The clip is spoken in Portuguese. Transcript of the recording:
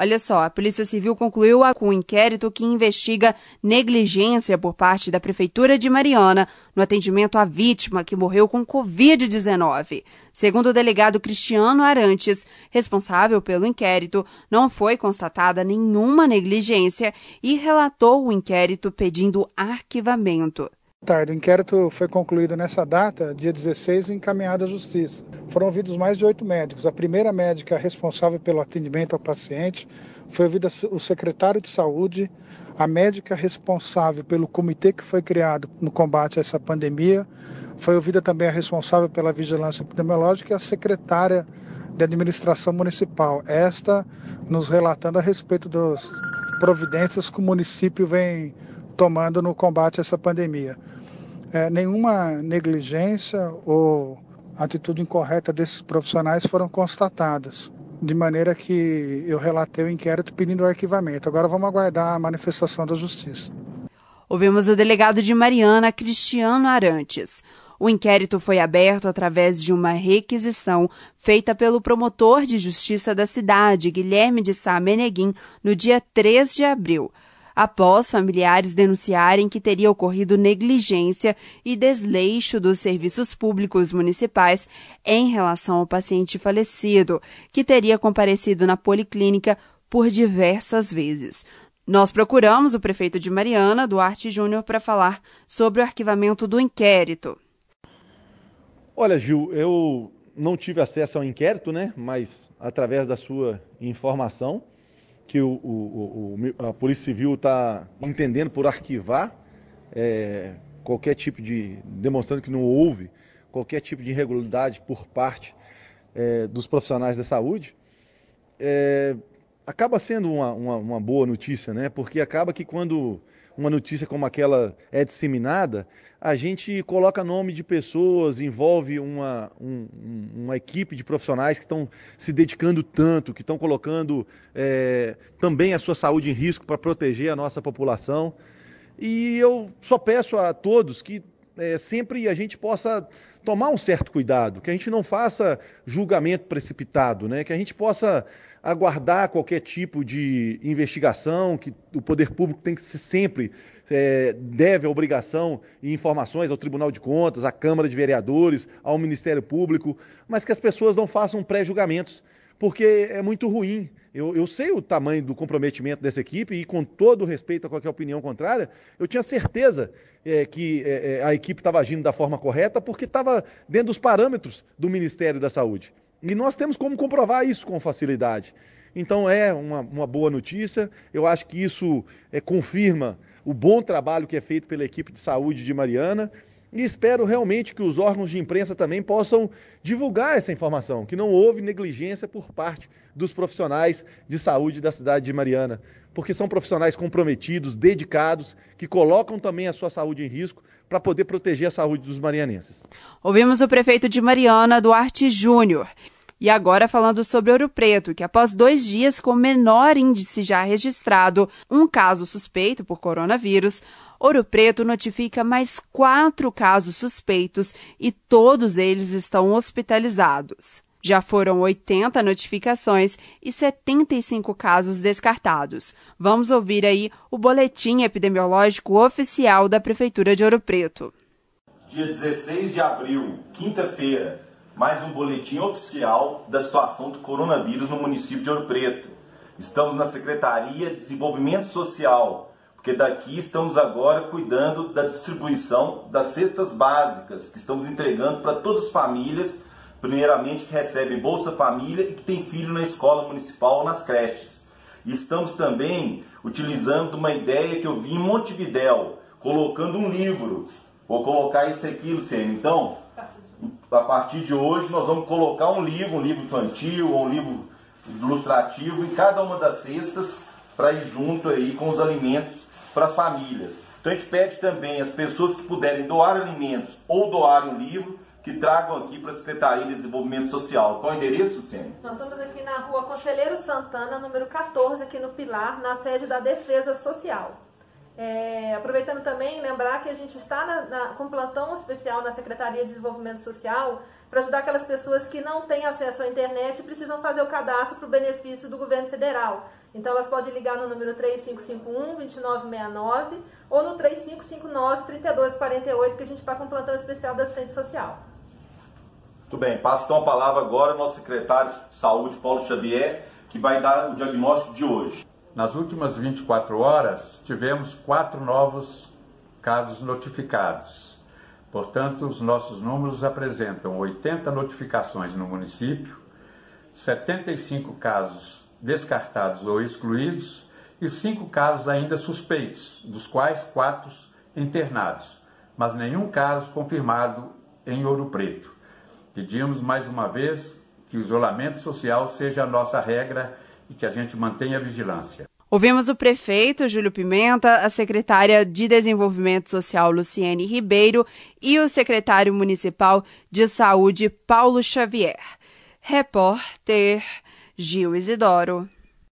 Olha só, a Polícia Civil concluiu com um inquérito que investiga negligência por parte da Prefeitura de Mariana no atendimento à vítima que morreu com Covid-19. Segundo o delegado Cristiano Arantes, responsável pelo inquérito, não foi constatada nenhuma negligência e relatou o inquérito pedindo arquivamento. Tarde. O inquérito foi concluído nessa data, dia 16, e encaminhado à Justiça. Foram ouvidos mais de oito médicos. A primeira médica responsável pelo atendimento ao paciente foi ouvida o secretário de Saúde, a médica responsável pelo comitê que foi criado no combate a essa pandemia, foi ouvida também a responsável pela vigilância epidemiológica e a secretária de administração municipal. Esta nos relatando a respeito das providências que o município vem tomando no combate a essa pandemia. É, nenhuma negligência ou atitude incorreta desses profissionais foram constatadas, de maneira que eu relatei o inquérito pedindo o arquivamento. Agora vamos aguardar a manifestação da Justiça. Ouvimos o delegado de Mariana, Cristiano Arantes. O inquérito foi aberto através de uma requisição feita pelo promotor de justiça da cidade, Guilherme de Sá Meneguim, no dia 3 de abril após familiares denunciarem que teria ocorrido negligência e desleixo dos serviços públicos municipais em relação ao paciente falecido, que teria comparecido na policlínica por diversas vezes. Nós procuramos o prefeito de Mariana, Duarte Júnior, para falar sobre o arquivamento do inquérito. Olha, Gil, eu não tive acesso ao inquérito, né? Mas através da sua informação, que o, o, o, a Polícia Civil está entendendo por arquivar é, qualquer tipo de. demonstrando que não houve qualquer tipo de irregularidade por parte é, dos profissionais da saúde, é, acaba sendo uma, uma, uma boa notícia, né? Porque acaba que quando uma notícia como aquela é disseminada, a gente coloca nome de pessoas, envolve uma, um, uma equipe de profissionais que estão se dedicando tanto, que estão colocando é, também a sua saúde em risco para proteger a nossa população. E eu só peço a todos que é, sempre a gente possa tomar um certo cuidado, que a gente não faça julgamento precipitado, né? que a gente possa aguardar qualquer tipo de investigação, que o poder público tem que ser sempre é, deve a obrigação e informações ao Tribunal de Contas, à Câmara de Vereadores, ao Ministério Público, mas que as pessoas não façam pré-julgamentos, porque é muito ruim. Eu, eu, sei o tamanho do comprometimento dessa equipe e, com todo respeito a qualquer opinião contrária, eu tinha certeza é, que é, é a equipe estava agindo da forma correta porque estava dentro dos parâmetros do Ministério da Saúde. E nós temos como comprovar isso com facilidade. Então é uma, uma boa notícia. Eu acho que isso é, confirma o bom trabalho que é feito pela equipe de saúde de Mariana. E espero realmente que os órgãos de imprensa também possam divulgar essa informação, que não houve negligência por parte dos profissionais de saúde da cidade de Mariana, porque são profissionais comprometidos, dedicados, que colocam também a sua saúde em risco para poder proteger a saúde dos marianenses. Ouvimos o prefeito de Mariana, Duarte Júnior. E agora falando sobre Ouro Preto, que após dois dias com menor índice já registrado, um caso suspeito por coronavírus, Ouro Preto notifica mais quatro casos suspeitos e todos eles estão hospitalizados. Já foram 80 notificações e 75 casos descartados. Vamos ouvir aí o boletim epidemiológico oficial da Prefeitura de Ouro Preto. Dia 16 de abril, quinta-feira, mais um boletim oficial da situação do coronavírus no município de Ouro Preto. Estamos na Secretaria de Desenvolvimento Social, porque daqui estamos agora cuidando da distribuição das cestas básicas que estamos entregando para todas as famílias, primeiramente que recebem Bolsa Família e que têm filho na escola municipal ou nas creches. E estamos também utilizando uma ideia que eu vi em Montevidéu, colocando um livro. Vou colocar isso aqui, Luciano. Então, a partir de hoje nós vamos colocar um livro, um livro infantil ou um livro ilustrativo em cada uma das cestas para ir junto aí com os alimentos para as famílias. Então a gente pede também as pessoas que puderem doar alimentos ou doar um livro que tragam aqui para a Secretaria de Desenvolvimento Social. Qual é o endereço, Luciane? Nós estamos aqui na rua Conselheiro Santana, número 14, aqui no Pilar, na sede da Defesa Social. É, aproveitando também, lembrar que a gente está na, na, com um plantão especial na Secretaria de Desenvolvimento Social para ajudar aquelas pessoas que não têm acesso à internet e precisam fazer o cadastro para o benefício do governo federal. Então elas podem ligar no número 3551-2969 ou no 3559-3248, que a gente está com um plantão especial da assistente social. Muito bem, passo então a palavra agora ao nosso secretário de Saúde, Paulo Xavier, que vai dar o diagnóstico de hoje. Nas últimas 24 horas, tivemos quatro novos casos notificados. Portanto, os nossos números apresentam 80 notificações no município, 75 casos descartados ou excluídos e 5 casos ainda suspeitos, dos quais 4 internados, mas nenhum caso confirmado em Ouro Preto. Pedimos mais uma vez que o isolamento social seja a nossa regra e que a gente mantenha a vigilância. Ouvimos o prefeito Júlio Pimenta, a secretária de Desenvolvimento Social Luciene Ribeiro e o secretário municipal de Saúde Paulo Xavier. Repórter Gil Isidoro.